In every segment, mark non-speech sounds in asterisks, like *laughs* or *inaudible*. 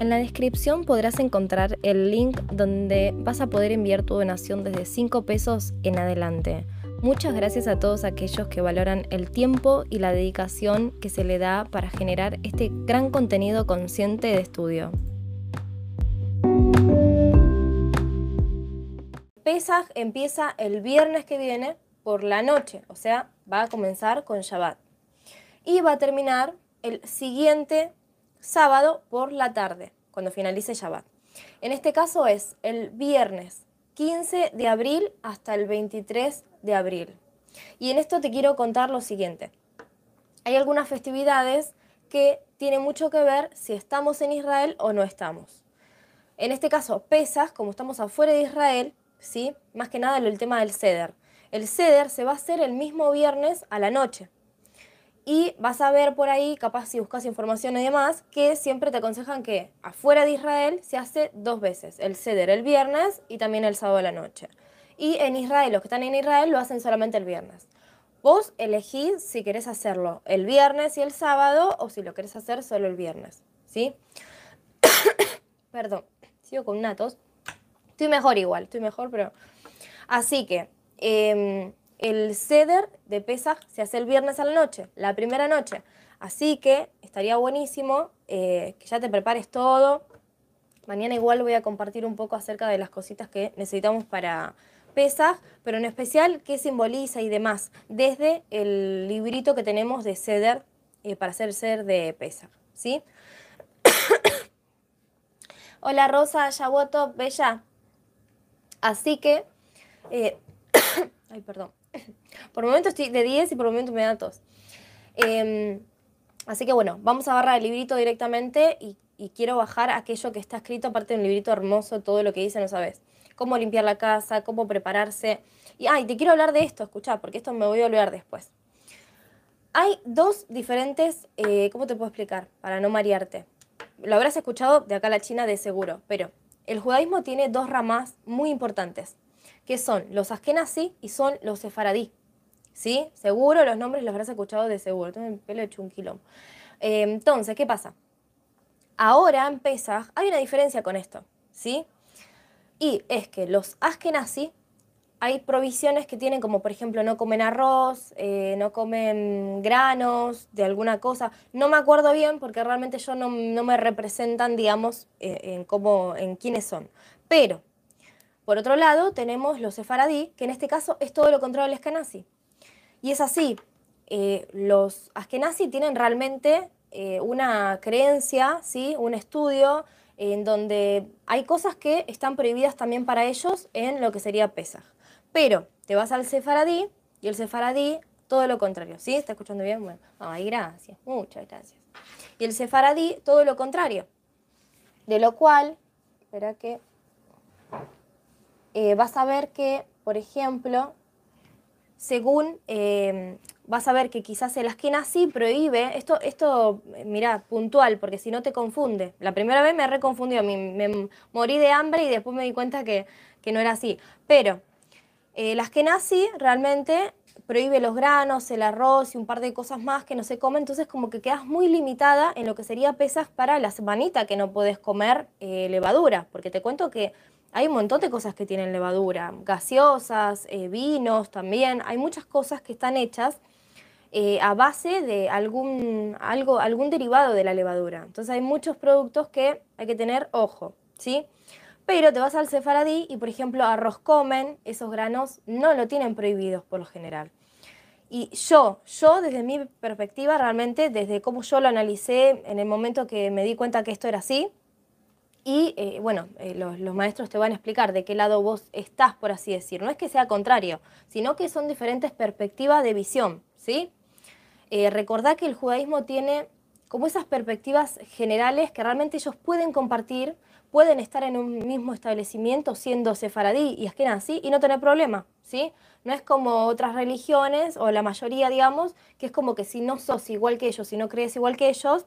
En la descripción podrás encontrar el link donde vas a poder enviar tu donación desde 5 pesos en adelante. Muchas gracias a todos aquellos que valoran el tiempo y la dedicación que se le da para generar este gran contenido consciente de estudio. Pesaj empieza el viernes que viene por la noche, o sea, va a comenzar con Shabbat. Y va a terminar el siguiente sábado por la tarde, cuando finalice Shabbat. En este caso es el viernes 15 de abril hasta el 23 de abril. Y en esto te quiero contar lo siguiente. Hay algunas festividades que tienen mucho que ver si estamos en Israel o no estamos. En este caso, Pesas, como estamos afuera de Israel, ¿sí? más que nada el tema del ceder. El ceder se va a hacer el mismo viernes a la noche. Y vas a ver por ahí, capaz si buscas información y demás, que siempre te aconsejan que afuera de Israel se hace dos veces, el ceder el viernes y también el sábado de la noche. Y en Israel, los que están en Israel lo hacen solamente el viernes. Vos elegís si querés hacerlo el viernes y el sábado o si lo querés hacer solo el viernes, ¿sí? *coughs* Perdón, sigo con natos. Estoy mejor igual, estoy mejor, pero... Así que, em, el ceder de Pesaj se hace el viernes a la noche, la primera noche. Así que estaría buenísimo eh, que ya te prepares todo. Mañana igual voy a compartir un poco acerca de las cositas que necesitamos para Pesaj, pero en especial qué simboliza y demás, desde el librito que tenemos de ceder eh, para hacer ceder de Pesaj. ¿sí? *coughs* Hola Rosa, Yaboto, Bella. Así que... Eh, *coughs* ay, perdón. Por el momento estoy de 10 y por el momento me da tos. Em, así que bueno, vamos a agarrar el librito directamente y, quiero bajar aquello que está escrito, aparte de un librito hermoso, todo lo que dice, no sabes. Cómo limpiar la casa, cómo prepararse. Y, ay, te quiero hablar de esto, escucha, porque esto me voy a olvidar después. Hay dos diferentes, eh, ¿cómo te puedo explicar? Para no marearte. Lo habrás escuchado de acá a la China de seguro, pero el judaísmo tiene dos ramas muy importantes que son los Askenazi y son los Sefaradí. ¿Sí? Seguro los nombres los habrás escuchado de seguro. Tengo el pelo hecho un quilombo. Eh, entonces, ¿qué pasa? Ahora en hay una diferencia con esto, ¿sí? Y es que los Askenazi hay provisiones que tienen como por ejemplo no comen arroz, eh, no comen granos de alguna cosa. No me acuerdo bien porque realmente yo no, me representan, digamos, eh, en, cómo, en quiénes son. Pero por otro lado, tenemos los sefaradí, que en este caso es todo lo contrario al eskenazi. Y es así, eh, los askenazi tienen realmente eh, una creencia, ¿sí? un estudio en donde hay cosas que están prohibidas también para ellos en lo que sería Pesaj. Pero te vas al sefaradí y el sefaradí todo lo contrario. ¿Sí? ¿Está escuchando bien? Bueno, ay, gracias, muchas gracias. Y el sefaradí todo lo contrario. De lo cual, espera que eh, vas a ver que, por ejemplo, según em, vas a ver que quizás el sí prohíbe, esto, esto, mira, puntual, porque si no te confunde. La primera vez me reconfundió, me, me morí de hambre y después me di cuenta que, no era así. Pero eh, el Askenazi realmente prohíbe los granos, el arroz y un par de cosas más que no se comen, entonces como que quedas muy limitada en lo que sería pesas para la semanita que no puedes comer eh, levadura, porque te cuento que hay un montón de cosas que tienen levadura, gaseosas, eh, vinos también, hay muchas cosas que están hechas eh, a base de algún, algo, algún derivado de la levadura. Entonces hay muchos productos que hay que tener ojo, ¿sí? Pero te vas al sefaradí y, por ejemplo, arroz comen, esos granos no lo tienen prohibidos por lo general. Y yo, yo desde mi perspectiva, realmente, desde cómo yo lo analicé en el momento que me di cuenta que esto era así, y eh, bueno, eh, los, maestros te van a explicar de qué lado vos estás, por así decir. No es que sea contrario, sino que son diferentes perspectivas de visión, ¿sí? Eh, recordá que el judaísmo tiene como esas perspectivas generales que realmente ellos pueden compartir, pueden estar en un mismo establecimiento siendo sefaradí y así y no tener problema, ¿sí? No es como otras religiones, o la mayoría, digamos, que es como que si no sos igual que ellos, si no crees igual que ellos,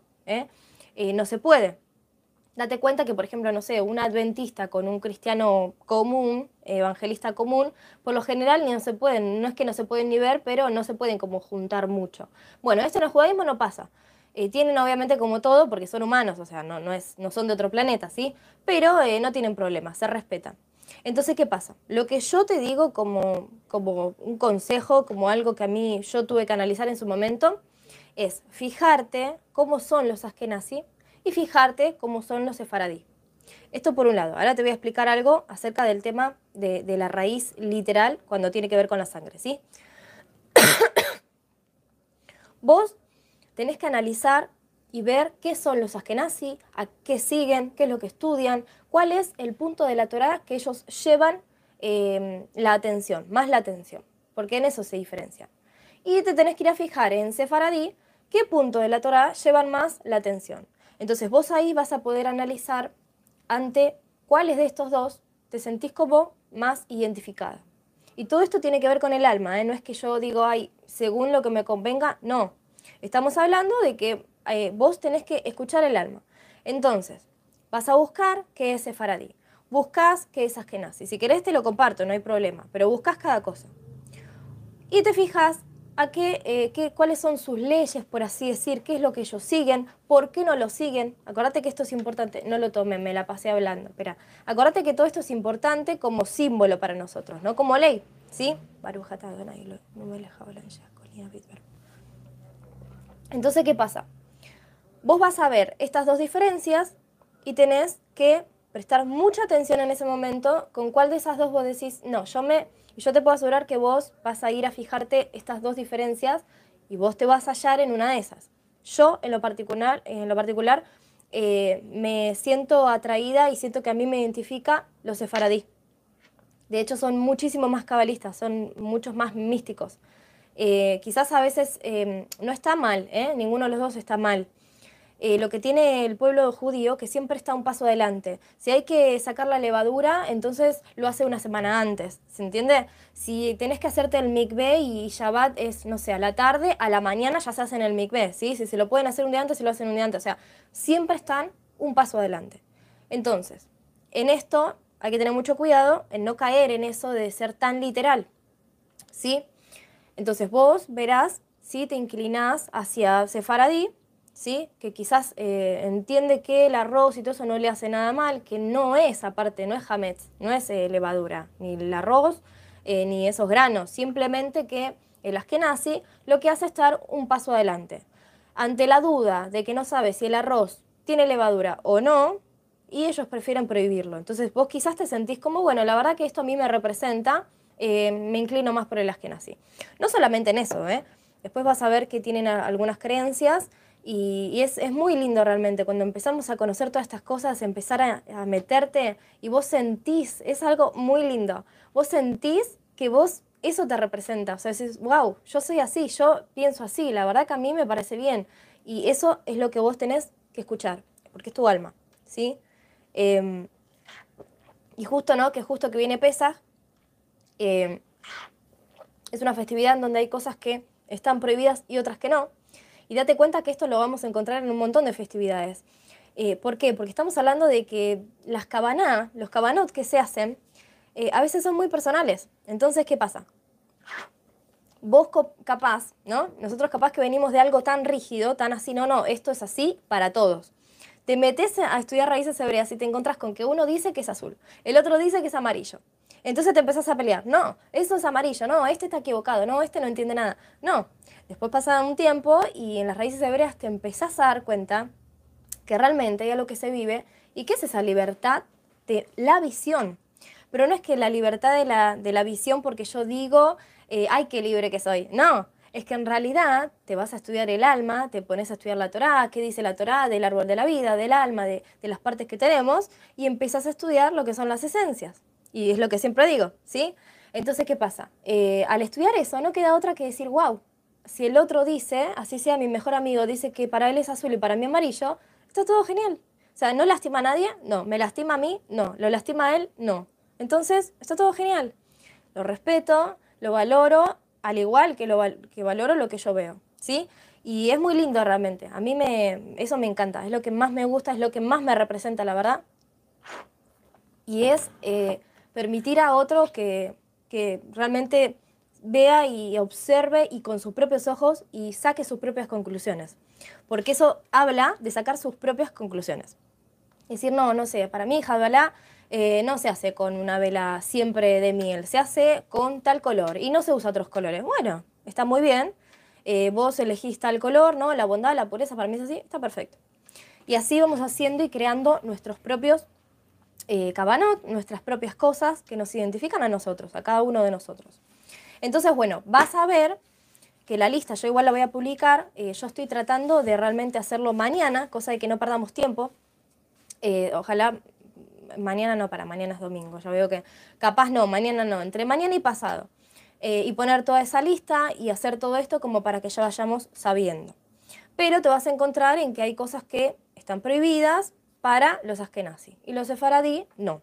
no se puede. Date cuenta que, por ejemplo, no sé, un adventista con un cristiano común, evangelista común, por lo general no se pueden, no es que no se pueden ni ver, pero no se pueden como juntar mucho. Bueno, esto en el judaísmo no pasa. Eh, tienen obviamente como todo, porque son humanos, o sea, no, no, es, no son de otro planeta, ¿sí? Pero eh, no tienen problemas, se respetan. Entonces, ¿qué pasa? Lo que yo te digo como, como un consejo, como algo que a mí yo tuve que analizar en su momento, es fijarte cómo son los askenazí y fijarte cómo son los sefaradí. Esto por un lado. Ahora te voy a explicar algo acerca del tema de, la raíz literal cuando tiene que ver con la sangre, ¿sí? *coughs* Vos tenés que analizar y ver qué son los askenazi, a qué siguen, qué es lo que estudian, cuál es el punto de la Torah que ellos llevan em, la atención, más la atención, porque en eso se diferencia. Y te tenés que ir a fijar en Sefaradí qué punto de la Torah llevan más la atención. Entonces vos ahí vas a poder analizar ante cuáles de estos dos te sentís como más identificada. Y todo esto tiene que ver con el alma, ¿eh? no es que yo digo, ay, según lo que me convenga, no. Estamos hablando de que eh, vos tenés que escuchar el alma. Entonces, vas a buscar qué es Sefaradí. Buscas qué es Askenazi. Si querés te lo comparto, no hay problema, pero buscas cada cosa. Y te fijas a eh, qué, cuáles son sus leyes, por así decir, qué es lo que ellos siguen, por qué no lo siguen. Acordate que esto es importante, no lo tomen, me la pasé hablando. Espera, acordate que todo esto es importante como símbolo para nosotros, no como ley, ¿sí? Entonces, ¿qué pasa? vos vas a ver estas dos diferencias y tenés que prestar mucha atención en ese momento con cuál de esas dos vos decís, no, yo me, yo te puedo asegurar que vos vas a ir a fijarte estas dos diferencias y vos te vas a hallar en una de esas. Yo en lo particular, en lo particular eh, me siento atraída y siento que a mí me identifica los sefaradí. De hecho son muchísimo más cabalistas, son muchos más místicos. Eh, quizás a veces eh, no está mal, ninguno de los dos está mal eh, lo que tiene el pueblo judío, que siempre está un paso adelante. Si hay que sacar la levadura, entonces lo hace una semana antes, ¿se entiende? Si tenés que hacerte el mikveh y Shabbat es, no sé, a la tarde, a la mañana ya se hacen el mikveh, ¿sí? Si se lo pueden hacer un día antes, se lo hacen un día antes. O sea, siempre están un paso adelante. Entonces, en esto hay que tener mucho cuidado en no caer en eso de ser tan literal, ¿sí? Entonces vos verás si te inclinás hacia Sefaradí, ¿sí? que quizás eh, entiende que el arroz y todo eso no le hace nada mal, que no es aparte, no es hametz, no es eh, levadura, ni el arroz, eh, ni esos granos, simplemente que el askenazi lo que hace es estar un paso adelante. Ante la duda de que no sabe si el arroz tiene levadura o no, y ellos prefieren prohibirlo. Entonces vos quizás te sentís como, bueno, la verdad que esto a mí me representa, me inclino más por el askenazi. No solamente en eso, después vas a ver que tienen algunas creencias y, es, muy lindo realmente cuando empezamos a conocer todas estas cosas, empezar a, meterte y vos sentís, es algo muy lindo, vos sentís que vos eso te representa, o sea, decís, wow, yo soy así, yo pienso así, la verdad que a mí me parece bien. Y eso es lo que vos tenés que escuchar, porque es tu alma, ¿sí? Em, y justo, ¿no? Que justo que viene Pesa, em, es una festividad en donde hay cosas que están prohibidas y otras que no. Y date cuenta que esto lo vamos a encontrar en un montón de festividades. Eh, ¿Por qué? Porque estamos hablando de que las cabaná, los cabanot que se hacen, eh, a veces son muy personales. Entonces, ¿qué pasa? Vos capaz, ¿no? Nosotros capaz que venimos de algo tan rígido, tan así, no, no, esto es así para todos. Te metes a estudiar raíces hebreas y te encontrás con que uno dice que es azul, el otro dice que es amarillo. Entonces te empezás a pelear. No, eso es amarillo, no, este está equivocado, no, este no entiende nada. No, Después pasa un tiempo y en las raíces hebreas te empezás a dar cuenta que realmente hay algo que se vive y que es esa libertad de la visión. Pero no es que la libertad de la, de la visión porque yo digo, eh, ay, qué libre que soy. No, es que en realidad te vas a estudiar el alma, te pones a estudiar la Torá, qué dice la Torá del árbol de la vida, del alma, de, las partes que tenemos, y empiezas a estudiar lo que son las esencias. Y es lo que siempre digo, ¿sí? Entonces, ¿qué pasa? Eh, al estudiar eso no queda otra que decir, wow, si el otro dice, así sea mi mejor amigo, dice que para él es azul y para mí amarillo, está todo genial. O sea, ¿no lastima a nadie? No. ¿Me lastima a mí? No. ¿Lo lastima a él? No. Entonces, está todo genial. Lo respeto, lo valoro, al igual que, lo, que valoro lo que yo veo. ¿Sí? Y es muy lindo realmente. A mí me, eso me encanta. Es lo que más me gusta, es lo que más me representa, la verdad. Y es eh, permitir a otro que, que realmente vea y observe y con sus propios ojos y saque sus propias conclusiones. Porque eso habla de sacar sus propias conclusiones. Decir, no, no sé, para mí Jadbalá eh, no se hace con una vela siempre de miel, se hace con tal color y no se usa otros colores. Bueno, está muy bien, eh, vos elegís tal color, ¿no? La bondad, la pureza, para mí es así, está perfecto. Y así vamos haciendo y creando nuestros propios eh, cabanot, nuestras propias cosas que nos identifican a nosotros, a cada uno de nosotros. Entonces, bueno, vas a ver que la lista, yo igual la voy a publicar, eh, yo estoy tratando de realmente hacerlo mañana, cosa de que no perdamos tiempo. Eh, ojalá mañana no, para mañana es domingo, ya veo que capaz no, mañana no, entre mañana y pasado. y poner toda esa lista y hacer todo esto como para que ya vayamos sabiendo. Pero te vas a encontrar en que hay cosas que están prohibidas para los askenazi y los sefaradí no.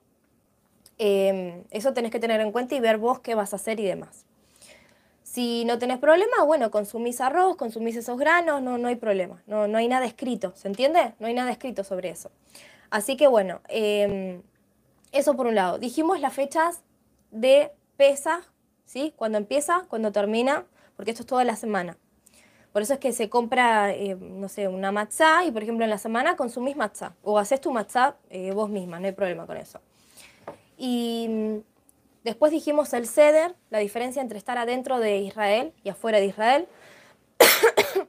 Em, eso tenés que tener en cuenta y ver vos qué vas a hacer y demás. Si no tenés problema, bueno, consumís arroz, consumís esos granos, no, no hay problema, no, no hay nada escrito, ¿se entiende? No hay nada escrito sobre eso. Así que bueno, em, eso por un lado. Dijimos las fechas de pesa, ¿sí? Cuando empieza, cuando termina, porque esto es toda la semana. Por eso es que se compra, eh, no sé, una matzá y, por ejemplo, en la semana consumís matzá. O haces tu matzá eh, vos misma, no hay problema con eso. Y mm, después dijimos el ceder, la diferencia entre estar adentro de Israel y afuera de Israel. *coughs*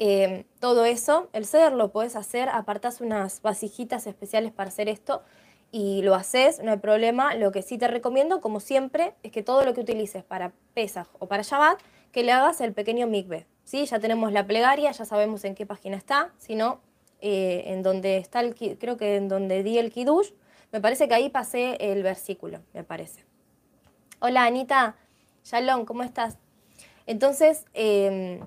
Eh, todo eso, el ceder lo puedes hacer, apartas unas vasijitas especiales para hacer esto y lo haces, no hay problema. Lo que sí te recomiendo, como siempre, es que todo lo que utilices para Pesach o para Shabbat que le hagas el pequeño mikve. ¿sí? Ya tenemos la plegaria, ya sabemos en qué página está, sino eh, en donde está el, creo que en donde di el kiddush, me parece que ahí pasé el versículo, me parece. Hola Anita, Shalom, ¿cómo estás? Entonces, em,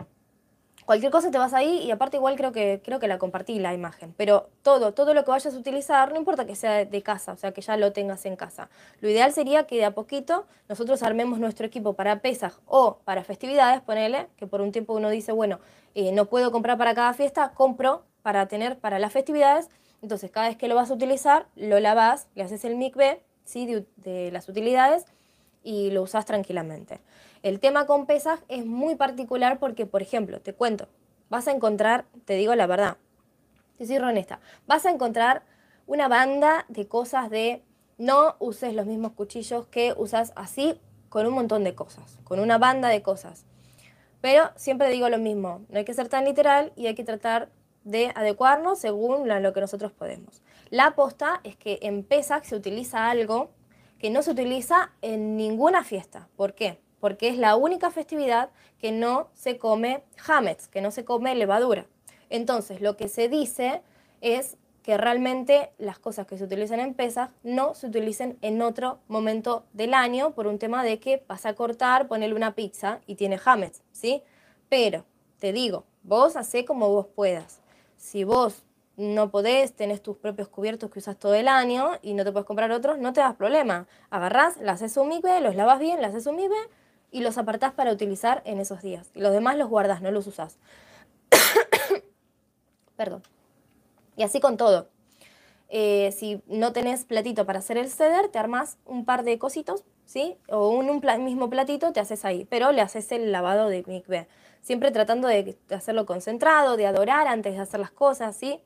Cualquier cosa te vas ahí y aparte igual creo que, creo que la compartí la imagen. Pero todo, todo lo que vayas a utilizar, no importa que sea de casa, o sea, que ya lo tengas en casa. Lo ideal sería que de a poquito nosotros armemos nuestro equipo para pesas o para festividades, ponele, que por un tiempo uno dice, bueno, eh, no puedo comprar para cada fiesta, compro para tener para las festividades. Entonces, cada vez que lo vas a utilizar, lo lavas, le haces el mikve, ¿sí? de las utilidades y lo usas tranquilamente. El tema con pesas es muy particular porque, por ejemplo, te cuento, vas a encontrar, te digo la verdad, te soy honesta, vas a encontrar una banda de cosas de no uses los mismos cuchillos que usas así con un montón de cosas, con una banda de cosas. Pero siempre digo lo mismo, no hay que ser tan literal y hay que tratar de adecuarnos según lo que nosotros podemos. La aposta es que en Pesach se utiliza algo que no se utiliza en ninguna fiesta. ¿Por qué? porque es la única festividad que no se come hametz, que no se come levadura. Entonces, lo que se dice es que realmente las cosas que se utilizan en pesas no se utilicen en otro momento del año por un tema de que vas a cortar, ponerle una pizza y tiene hametz, ¿sí? Pero, te digo, vos hacé como vos puedas. Si vos no podés, tenés tus propios cubiertos que usas todo el año y no te puedes comprar otros, no te das problema. Agarrás, le haces un mibe, los lavas bien, le haces un mibe y los apartás para utilizar en esos días. Y los demás los guardas, no los usás. *coughs* Perdón. Y así con todo. Eh, si no tenés platito para hacer el ceder, te armas un par de cositos, ¿sí? O un, un mismo platito te haces ahí, pero le haces el lavado de mikveh. Siempre tratando de, hacerlo concentrado, de adorar antes de hacer las cosas, ¿sí?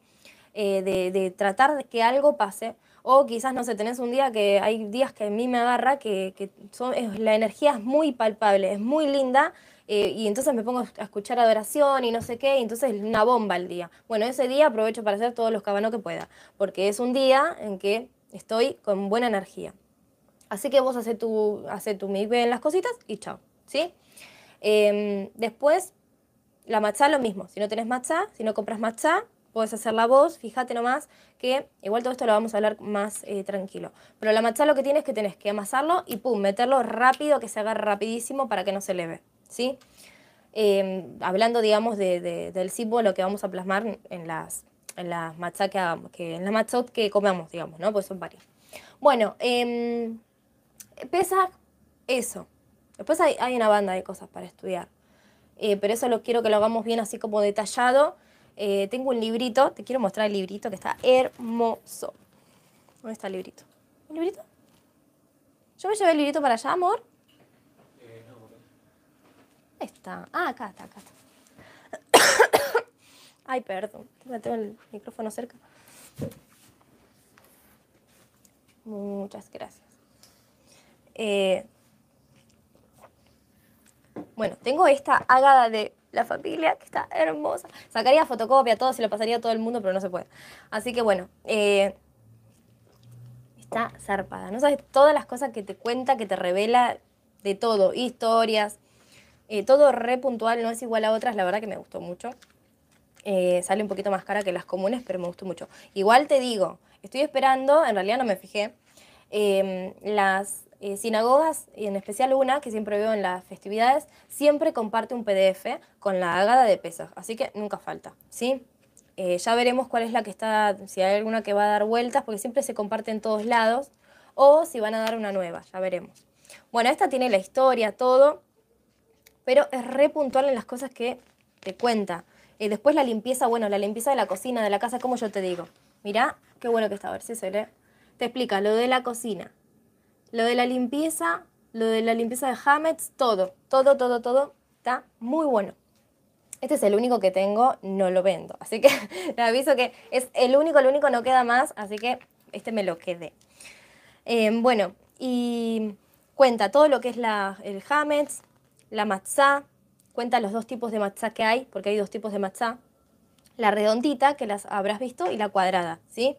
Eh, de, tratar de que algo pase o quizás, no sé, tenés un día que hay días que a mí me agarra que, son, la energía es muy palpable, es muy linda. Eh, y entonces me pongo a escuchar adoración y no sé qué, y entonces es una bomba el día. Bueno, ese día aprovecho para hacer todos los cabanos que pueda, porque es un día en que estoy con buena energía. Así que vos haces tu, hace tu en las cositas y chao, ¿sí? Em, después, la matcha lo mismo. Si no tenés matcha, si no compras matcha, puedes hacer la voz, fíjate nomás que igual todo esto lo vamos a hablar más eh, tranquilo. Pero la matcha lo que tienes es que tenés que amasarlo y pum, meterlo rápido, que se haga rapidísimo para que no se leve, ¿sí? Em, hablando, digamos, de, del símbolo que vamos a plasmar en las, en las que hagamos, que, en las matchot que comemos, digamos, ¿no? Pues son varias. Bueno, eh, pesa eso. Después hay, hay, una banda de cosas para estudiar. Eh, pero eso lo quiero que lo hagamos bien así como detallado eh, tengo un librito, te quiero mostrar el librito que está hermoso. ¿Dónde está el librito? ¿El librito? Yo me llevé el librito para allá, amor. ¿Dónde está? Ah, acá está, acá está. *coughs* Ay, perdón, tengo el micrófono cerca. Muchas gracias. Eh, bueno, tengo esta ágada de la familia que está hermosa. Sacaría fotocopia, todo, se lo pasaría a todo el mundo, pero no se puede. Así que bueno, eh, está zarpada. No sabes todas las cosas que te cuenta, que te revela de todo, historias, eh, todo re puntual, no es igual a otras, la verdad que me gustó mucho. Eh, sale un poquito más cara que las comunes, pero me gustó mucho. Igual te digo, estoy esperando, en realidad no me fijé, las eh, sinagogas, y en especial una que siempre veo en las festividades, siempre comparte un PDF con la agada de pesos, así que nunca falta, ¿sí? ya veremos cuál es la que está, si hay alguna que va a dar vueltas, porque siempre se comparte en todos lados, o si van a dar una nueva, ya veremos. Bueno, esta tiene la historia, todo, pero es re puntual en las cosas que te cuenta. Y después la limpieza, bueno, la limpieza de la cocina, de la casa, como yo te digo. Mirá, qué bueno que está, a ver si se ve. Te explica lo de la cocina, lo de la limpieza, lo de la limpieza de Hametz, todo, todo, todo, todo. Está muy bueno. Este es el único que tengo, no lo vendo. Así que *laughs* te aviso que es el único, el único, no queda más, así que este me lo quedé. Eh, bueno, y cuenta todo lo que es el Hametz, la matzá, cuenta los dos tipos de matzá que hay, porque hay dos tipos de matzá. La redondita, que las habrás visto, y la cuadrada, ¿sí?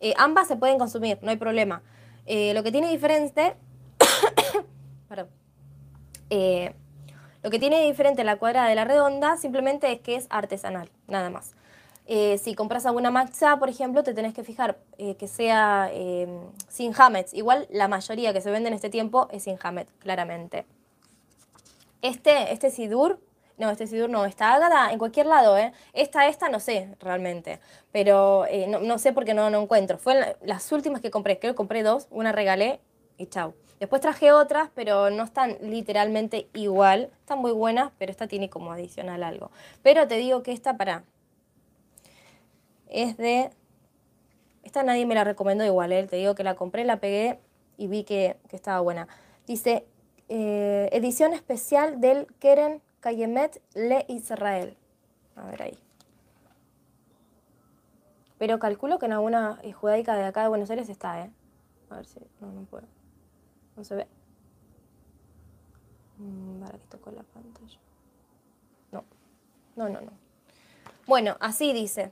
Eh, ambas se pueden consumir, no hay problema. Eh, lo que tiene diferente... *coughs* Eh, lo que tiene diferente la cuadrada de la redonda simplemente es que es artesanal, nada más. si compras alguna matzá, por ejemplo, te tenés que fijar que sea sin hametz. Igual la mayoría que se vende en este tiempo es sin hametz, claramente. Este, este Sidur, no, este Sidur no, está Ágada en cualquier lado, ¿eh? Esta, esta no sé realmente, pero eh, no, sé porque no, no encuentro. Fue las últimas que compré, creo que compré dos, una regalé y chau. Después traje otras, pero no están literalmente igual. Están muy buenas, pero esta tiene como adicional algo. Pero te digo que esta, para. Es de. Esta nadie me la recomendó igual, ¿eh? Te digo que la compré, la pegué y vi que, que estaba buena. Dice eh, edición especial del Keren Kayemet Le Israel. A ver ahí. Pero calculo que en alguna eh, judaica de acá de Buenos Aires está, ¿eh? A ver si. No, no puedo. No se ve. Mm, para que toco la pantalla. No. No, no, no. Bueno, así dice.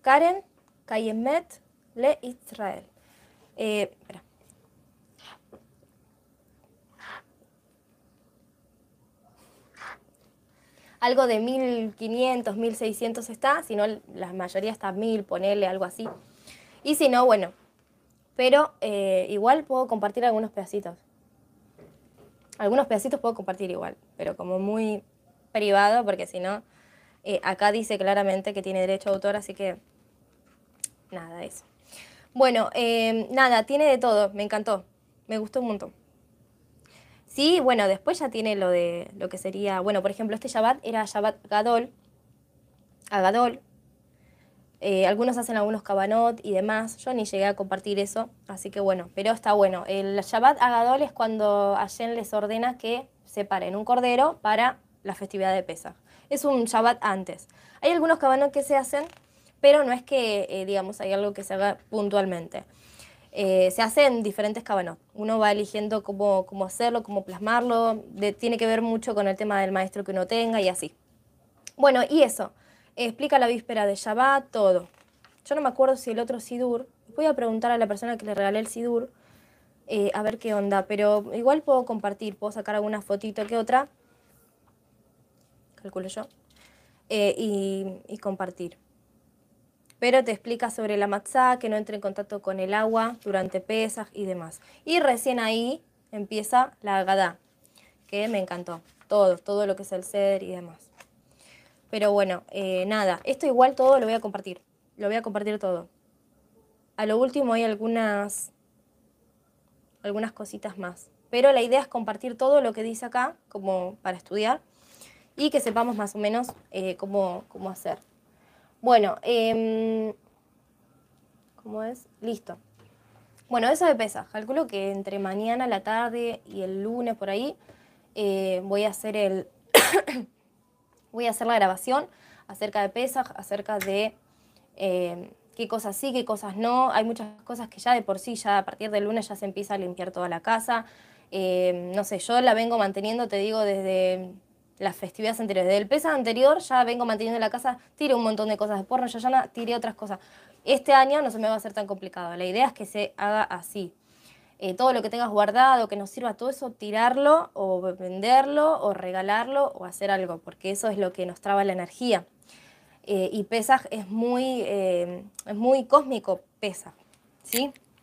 Karen Kayemet Le Israel. Eh, espera. Algo de 1500, 1600 está, si no la mayoría está 1000, ponerle algo así. Y si no, bueno, pero eh, igual puedo compartir algunos pedacitos. Algunos pedacitos puedo compartir igual, pero como muy privado, porque si no, eh, acá dice claramente que tiene derecho a autor, así que nada, eso. Bueno, eh, nada, tiene de todo, me encantó, me gustó un montón. Sí, bueno, después ya tiene lo de lo que sería, bueno, por ejemplo, este Shabbat era Shabbat Gadol, Agadol. Eh, algunos hacen algunos cabanot y demás. Yo ni llegué a compartir eso, así que bueno, pero está bueno. El Shabbat Agadol es cuando Allen les ordena que separen un cordero para la festividad de Pesach. Es un Shabbat antes. Hay algunos cabanot que se hacen, pero no es que, eh, digamos, hay algo que se haga puntualmente. Eh, se hace en diferentes cabanos. Uno va eligiendo cómo, cómo hacerlo, cómo plasmarlo, tiene que ver mucho con el tema del maestro que uno tenga y así. Bueno, y eso, explica la víspera de Shabbat, todo. Yo no me acuerdo si el otro Sidur, voy a preguntar a la persona que le regalé el Sidur, eh, a ver qué onda, pero igual puedo compartir, puedo sacar alguna fotito que otra, calculo yo, eh, y compartir pero te explica sobre la matzá, que no entre en contacto con el agua durante pesas y demás. Y recién ahí empieza la agadá, que me encantó, todo, todo lo que es el ser y demás. Pero bueno, eh, nada, esto igual todo lo voy a compartir, lo voy a compartir todo. A lo último hay algunas, algunas cositas más, pero la idea es compartir todo lo que dice acá, como para estudiar, y que sepamos más o menos eh, cómo, cómo hacer. Bueno, eh, ¿cómo es? Listo. Bueno, eso de pesa. Calculo que entre mañana, la tarde y el lunes por ahí eh, voy a hacer el, *coughs* voy a hacer la grabación acerca de Pesaj, acerca de eh, qué cosas sí, qué cosas no. Hay muchas cosas que ya de por sí, ya a partir del lunes ya se empieza a limpiar toda la casa. Eh, no sé, yo la vengo manteniendo, te digo, desde las festividades anteriores. Desde el Pesaj anterior ya vengo manteniendo la casa, tiré un montón de cosas de porno, ya tiré otras cosas. Este año no se me va a hacer tan complicado. La idea es que se haga así. Eh, todo lo que tengas guardado, que nos sirva, todo eso, tirarlo o venderlo o regalarlo o hacer algo, porque eso es lo que nos traba la energía. Eh, y Pesaj es muy, eh, es muy cósmico, Pesaj, ¿sí?